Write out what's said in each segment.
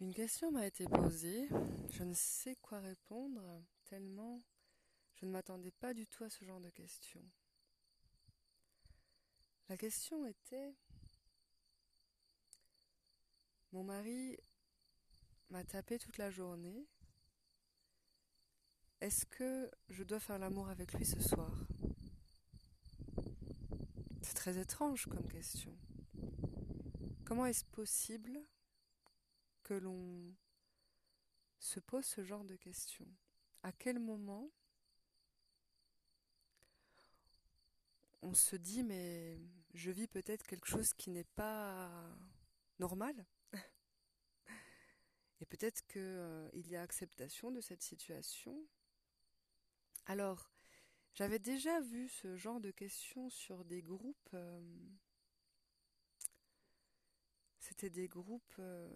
Une question m'a été posée, je ne sais quoi répondre, tellement je ne m'attendais pas du tout à ce genre de question. La question était, mon mari m'a tapé toute la journée, est-ce que je dois faire l'amour avec lui ce soir? C'est très étrange comme question. Comment est-ce possible que l'on se pose ce genre de questions À quel moment on se dit mais je vis peut-être quelque chose qui n'est pas normal et peut-être qu'il euh, y a acceptation de cette situation? Alors, j'avais déjà vu ce genre de questions sur des groupes. Euh, c'était des groupes euh,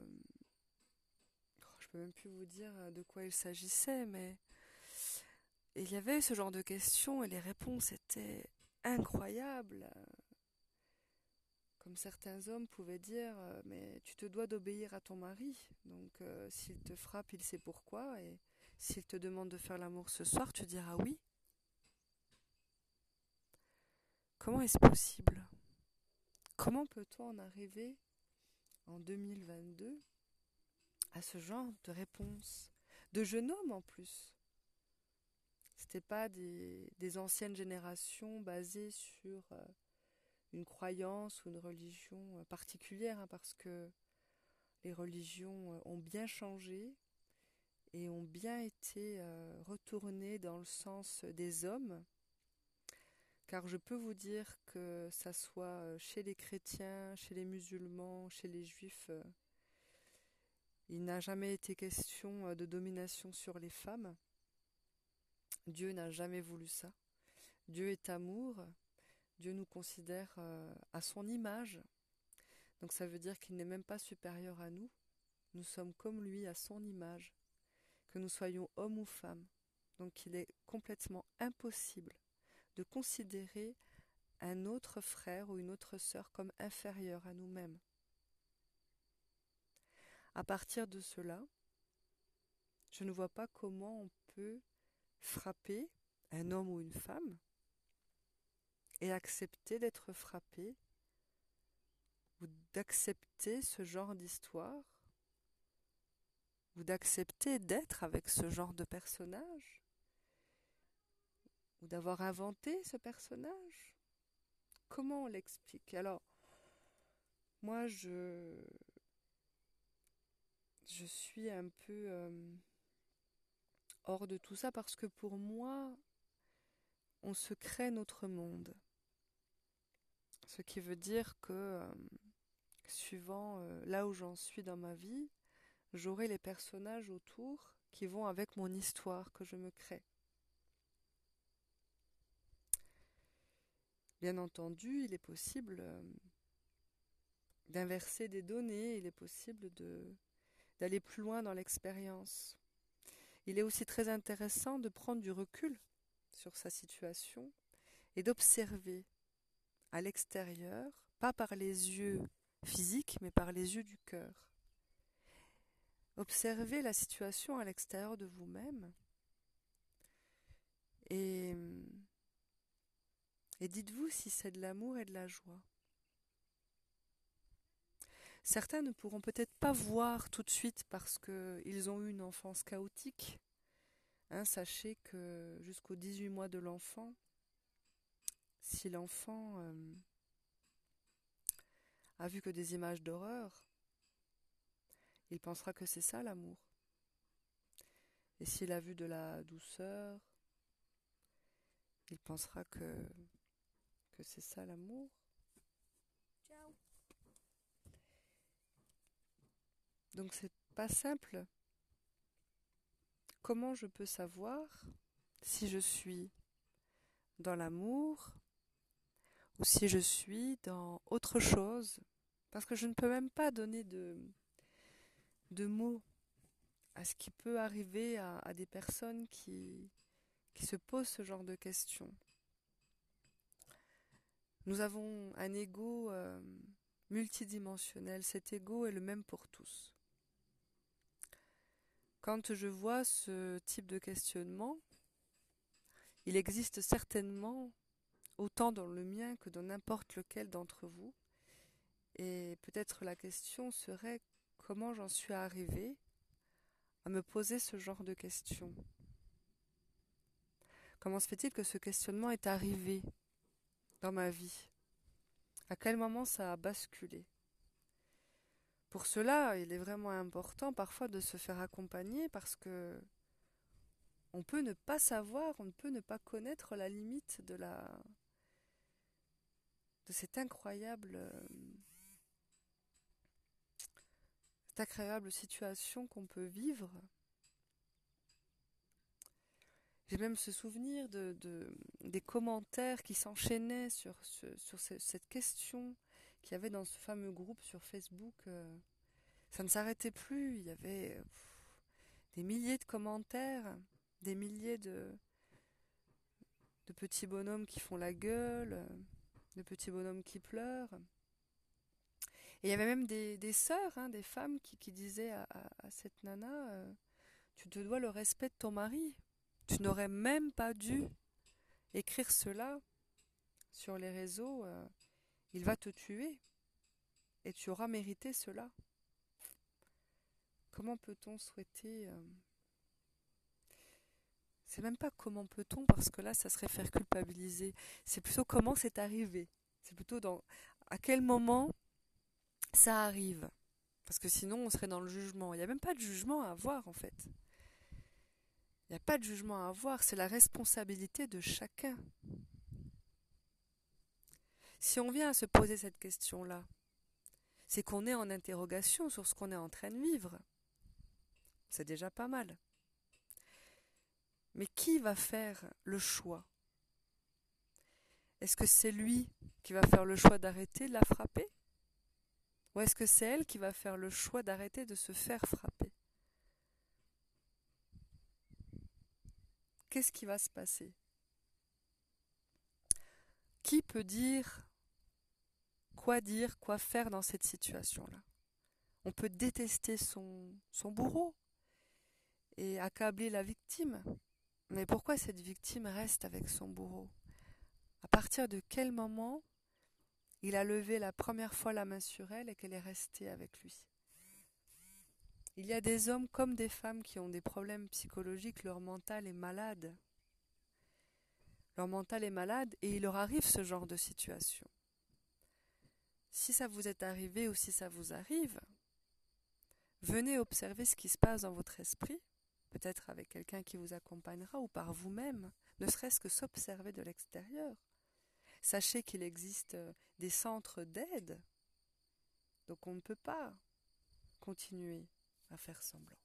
peux même plus vous dire euh, de quoi il s'agissait, mais il y avait ce genre de questions et les réponses étaient incroyables. Comme certains hommes pouvaient dire, euh, mais tu te dois d'obéir à ton mari, donc euh, s'il te frappe, il sait pourquoi, et s'il te demande de faire l'amour ce soir, tu diras oui. Comment est-ce possible? Comment peut-on en arriver en 2022 à ce genre de réponse, de jeunes hommes en plus. C'était pas des, des, anciennes générations basées sur euh, une croyance ou une religion euh, particulière, hein, parce que les religions euh, ont bien changé et ont bien été retournées dans le sens des hommes. Car je peux vous dire que ça soit chez les chrétiens, chez les musulmans, chez les juifs, il n'a jamais été question euh, de domination sur les femmes. Dieu n'a jamais voulu ça. Dieu est amour. Dieu nous considère euh, à son image. Donc ça veut dire qu'il n'est même pas supérieur à nous. Nous sommes comme lui à son image, que nous soyons hommes ou femmes. Donc il est complètement impossible de considérer un autre frère ou une autre sœur comme inférieur à nous-mêmes. À partir de cela, je ne vois pas comment on peut frapper un homme ou une femme et accepter d'être frappé ou d'accepter ce genre d'histoire ou d'accepter d'être avec ce genre de personnage ou d'avoir inventé ce personnage. Comment on l'explique? Alors, moi, je, je suis un peu euh, hors de tout ça parce que pour moi, on se crée notre monde. Ce qui veut dire que, euh, suivant euh, là où j'en suis dans ma vie, j'aurai les personnages autour qui vont avec mon histoire que je me crée. Bien entendu, il est possible d'inverser des données, il est possible de d'aller plus loin dans l'expérience. Il est aussi très intéressant de prendre du recul sur sa situation et d'observer à l'extérieur, pas par les yeux physiques, mais par les yeux du cœur. Observez la situation à l'extérieur de vous-même et, dites-vous si c'est de l'amour et de la joie. Certains ne pourront peut-être pas voir tout de suite parce qu'ils ont eu une enfance chaotique. Hein, sachez que jusqu'aux 18 mois de l'enfant, si l'enfant euh, a vu que des images d'horreur, il pensera que c'est ça l'amour. Et s'il a vu de la douceur, il pensera que, que c'est ça l'amour. Donc c'est pas simple. Comment je peux savoir si je suis dans l'amour ou si je suis dans autre chose? Parce que je ne peux même pas donner de, mots à ce qui peut arriver à, des personnes qui, qui se posent ce genre de questions. Nous avons un ego euh, multidimensionnel. Cet ego est le même pour tous. Quand je vois ce type de questionnement, il existe certainement, autant dans le mien que dans n'importe lequel d'entre vous, et peut-être la question serait comment j'en suis arrivée à me poser ce genre de questions. Comment se fait-il que ce questionnement est arrivé dans ma vie? À quel moment ça a basculé? Pour cela, il est vraiment important parfois de se faire accompagner parce que on peut ne pas savoir, on ne peut ne pas connaître la limite de la de cette incroyable incroyable situation qu'on peut vivre. J'ai même ce souvenir de, des commentaires qui s'enchaînaient sur, sur cette question qu'il y avait dans ce fameux groupe sur Facebook. Euh, ça ne s'arrêtait plus, il y avait des milliers de commentaires des milliers de, petits bonhommes qui font la gueule, de petits bonhommes qui pleurent. Et il y avait même des, sœurs, hein, des femmes qui, disaient à, cette nana euh, Tu te dois le respect de ton mari. Tu n'aurais même pas dû écrire cela sur les réseaux. Euh, il va te tuer. Et tu auras mérité cela. Comment peut-on souhaiter. Euh, c'est même pas comment peut-on, parce que là, ça serait faire culpabiliser. C'est plutôt comment c'est arrivé. C'est plutôt dans à quel moment ça arrive. Parce que sinon, on serait dans le jugement. Il n'y a même pas de jugement à avoir, en fait. Il n'y a pas de jugement à avoir. C'est la responsabilité de chacun. Si on vient à se poser cette question-là, c'est qu'on est en interrogation sur ce qu'on est en train de vivre. C'est déjà pas mal. Mais qui va faire le choix? Est-ce que c'est lui qui va faire le choix d'arrêter de la frapper? Ou est-ce que c'est elle qui va faire le choix d'arrêter de se faire frapper? Qu'est-ce qui va se passer? Qui peut dire quoi dire, quoi faire dans cette situation-là On peut détester son, son bourreau et accabler la victime. Mais pourquoi cette victime reste avec son bourreau? À partir de quel moment il a levé la première fois la main sur elle et qu'elle est restée avec lui? Il y a des hommes comme des femmes qui ont des problèmes psychologiques, leur mental est malade. Leur mental est malade et il leur arrive ce genre de situation. Si ça vous est arrivé ou si ça vous arrive, venez observer ce qui se passe dans votre esprit peut-être avec quelqu'un qui vous accompagnera ou par vous-même, ne serait-ce que s'observer de l'extérieur. Sachez qu'il existe euh, des centres d'aide, donc on ne peut pas continuer à faire semblant.